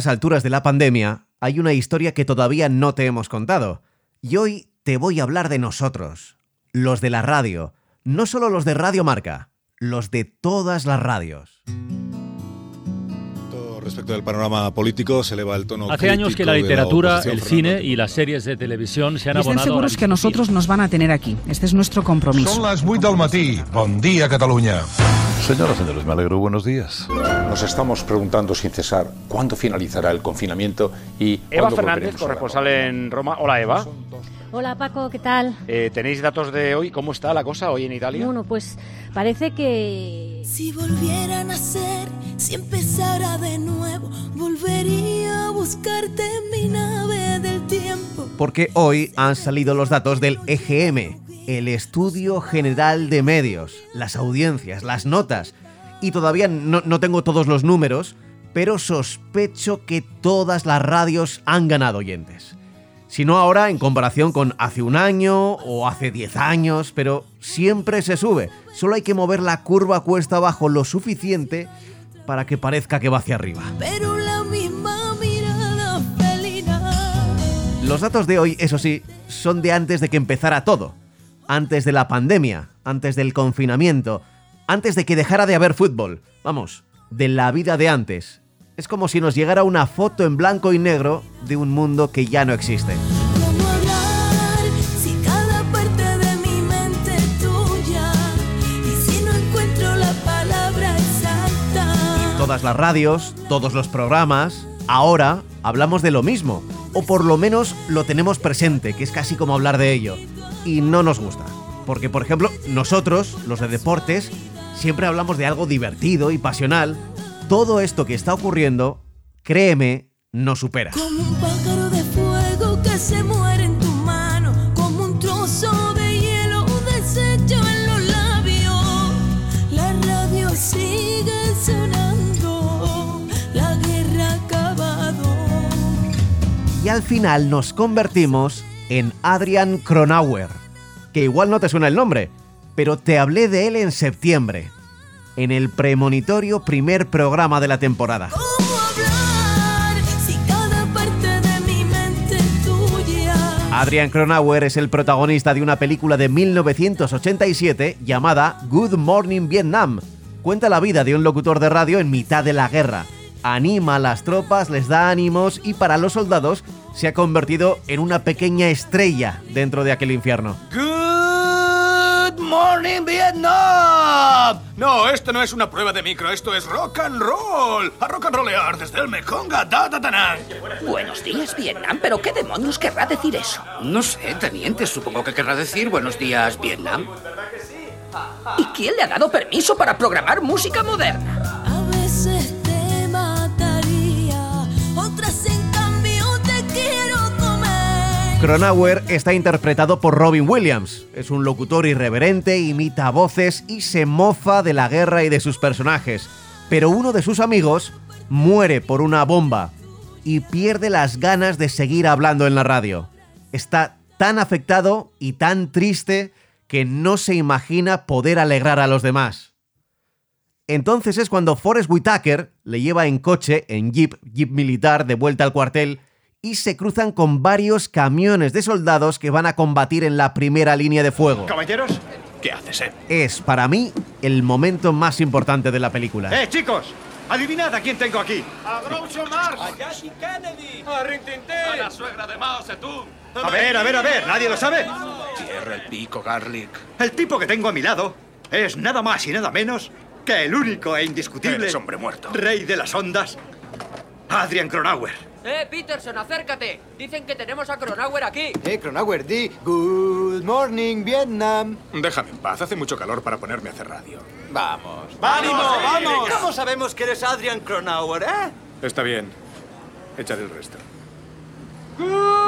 estas alturas de la pandemia hay una historia que todavía no te hemos contado. Y hoy te voy a hablar de nosotros, los de la radio, no solo los de Radio Marca, los de todas las radios respecto del panorama político se eleva el tono. Hace años que la literatura, el cine y las series de televisión se han abonado. Estén seguros que nosotros nos van a tener aquí. Este es nuestro compromiso. Son las 8 del matí. Bon día, Cataluña. Señoras, señores, me alegro. Buenos días. Nos estamos preguntando sin cesar cuándo finalizará el confinamiento y. Eva Fernández, corresponsal en Roma. Hola, Eva. Hola Paco, ¿qué tal? Eh, ¿Tenéis datos de hoy? ¿Cómo está la cosa hoy en Italia? Bueno, pues parece que... Si volviera a nacer, si empezara de nuevo, volvería a buscarte en mi nave del tiempo. Porque hoy han salido los datos del EGM, el Estudio General de Medios, las audiencias, las notas. Y todavía no, no tengo todos los números, pero sospecho que todas las radios han ganado oyentes sino ahora en comparación con hace un año o hace 10 años, pero siempre se sube. Solo hay que mover la curva cuesta abajo lo suficiente para que parezca que va hacia arriba. Pero la misma mirada Los datos de hoy, eso sí, son de antes de que empezara todo. Antes de la pandemia, antes del confinamiento, antes de que dejara de haber fútbol. Vamos, de la vida de antes, es como si nos llegara una foto en blanco y negro de un mundo que ya no existe. Todas las radios, todos los programas, ahora hablamos de lo mismo, o por lo menos lo tenemos presente, que es casi como hablar de ello, y no nos gusta. Porque, por ejemplo, nosotros, los de deportes, siempre hablamos de algo divertido y pasional, todo esto que está ocurriendo, créeme, no supera. Como un pájaro de fuego que se muere en tu mano, como un trozo de hielo deshecho en los labios. La radio sigue sonando, la guerra ha acabado. Y al final nos convertimos en Adrian Cronauer, que igual no te suena el nombre, pero te hablé de él en septiembre en el premonitorio primer programa de la temporada. Adrian Cronauer es el protagonista de una película de 1987 llamada Good Morning Vietnam. Cuenta la vida de un locutor de radio en mitad de la guerra. Anima a las tropas, les da ánimos y para los soldados se ha convertido en una pequeña estrella dentro de aquel infierno. Morning Vietnam. No, esto no es una prueba de micro, esto es rock and roll. A rock and rollear desde el Mekong a Dadatanang. Buenos días, Vietnam, pero ¿qué demonios querrá decir eso? No sé, teniente, supongo que querrá decir buenos días, Vietnam. ¿Y quién le ha dado permiso para programar música moderna? Cronauer está interpretado por Robin Williams. Es un locutor irreverente, imita voces y se mofa de la guerra y de sus personajes. Pero uno de sus amigos muere por una bomba y pierde las ganas de seguir hablando en la radio. Está tan afectado y tan triste que no se imagina poder alegrar a los demás. Entonces es cuando Forrest Whitaker le lleva en coche, en jeep, jeep militar, de vuelta al cuartel y se cruzan con varios camiones de soldados que van a combatir en la primera línea de fuego. Caballeros, ¿qué haces, eh? Es, para mí, el momento más importante de la película. ¡Eh, chicos! ¡Adivinad a quién tengo aquí! ¡A Groucho Marx! ¡A Jackie Kennedy! ¡A Rintintín! ¡A la suegra de Mao Zedong! A ver, a ver, a ver, ¿nadie lo sabe? Cierra el pico, Garlic. El tipo que tengo a mi lado es nada más y nada menos que el único e indiscutible... Eres hombre muerto. Rey de las ondas, Adrian Cronauer. ¡Eh, Peterson, acércate! Dicen que tenemos a Cronauer aquí. Eh, Cronauer, di Good morning, Vietnam. Déjame en paz, hace mucho calor para ponerme a hacer radio. Vamos. ¡Vamos, vamos! ¿Cómo sabemos que eres Adrian Cronauer, eh? Está bien. Échale el resto. Good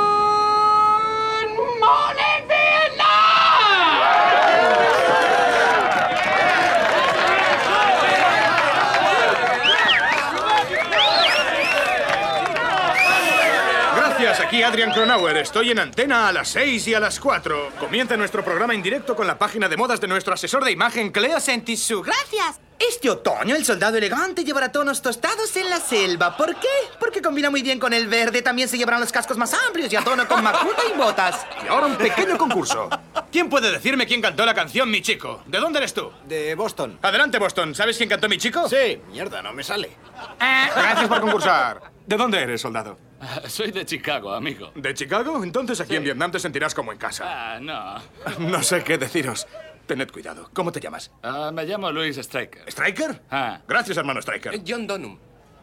aquí Adrian Cronauer. Estoy en antena a las 6 y a las 4. Comienza nuestro programa en directo con la página de modas de nuestro asesor de imagen, Cleo Sentisu. Gracias. Este otoño el soldado elegante llevará tonos tostados en la selva. ¿Por qué? Porque combina muy bien con el verde. También se llevarán los cascos más amplios y a tono con macuta y botas. Y ahora un pequeño concurso. ¿Quién puede decirme quién cantó la canción Mi Chico? ¿De dónde eres tú? De Boston. Adelante, Boston. ¿Sabes quién cantó Mi Chico? Sí. Mierda, no me sale. Gracias por concursar. ¿De dónde eres, soldado? Soy de Chicago, amigo. ¿De Chicago? Entonces aquí Sí. en Vietnam te sentirás como en casa. Ah, no. No sé qué deciros. Tened cuidado. ¿Cómo te llamas? Ah, me llamo Luis Stryker. ¿Striker? Ah. Gracias, hermano Striker. John Donham.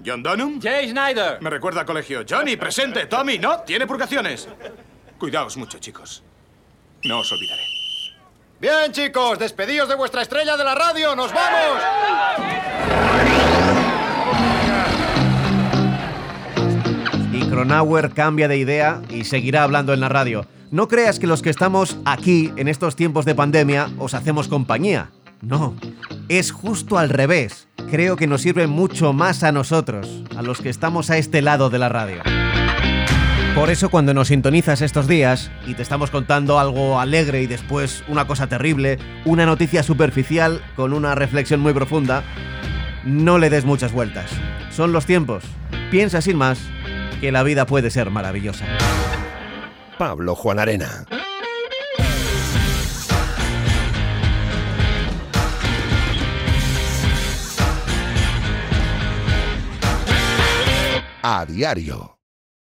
¿John Donham? Jay Schneider. Me recuerda al colegio. Johnny, presente. Tommy, no, tiene purgaciones. Cuidaos mucho, chicos. No os olvidaré. Bien, chicos, despedidos de vuestra estrella de la radio. ¡Nos vamos! Y Cronauer cambia de idea y seguirá hablando en la radio. No creas que los que estamos aquí en estos tiempos de pandemia os hacemos compañía. No, es justo al revés. Creo que nos sirve mucho más a nosotros, a los que estamos a este lado de la radio. Por eso cuando nos sintonizas estos días y te estamos contando algo alegre y después una cosa terrible, una noticia superficial con una reflexión muy profunda, no le des muchas vueltas. Son los tiempos. Piensa sin más que la vida puede ser maravillosa. Pablo Juan Arena. A diario.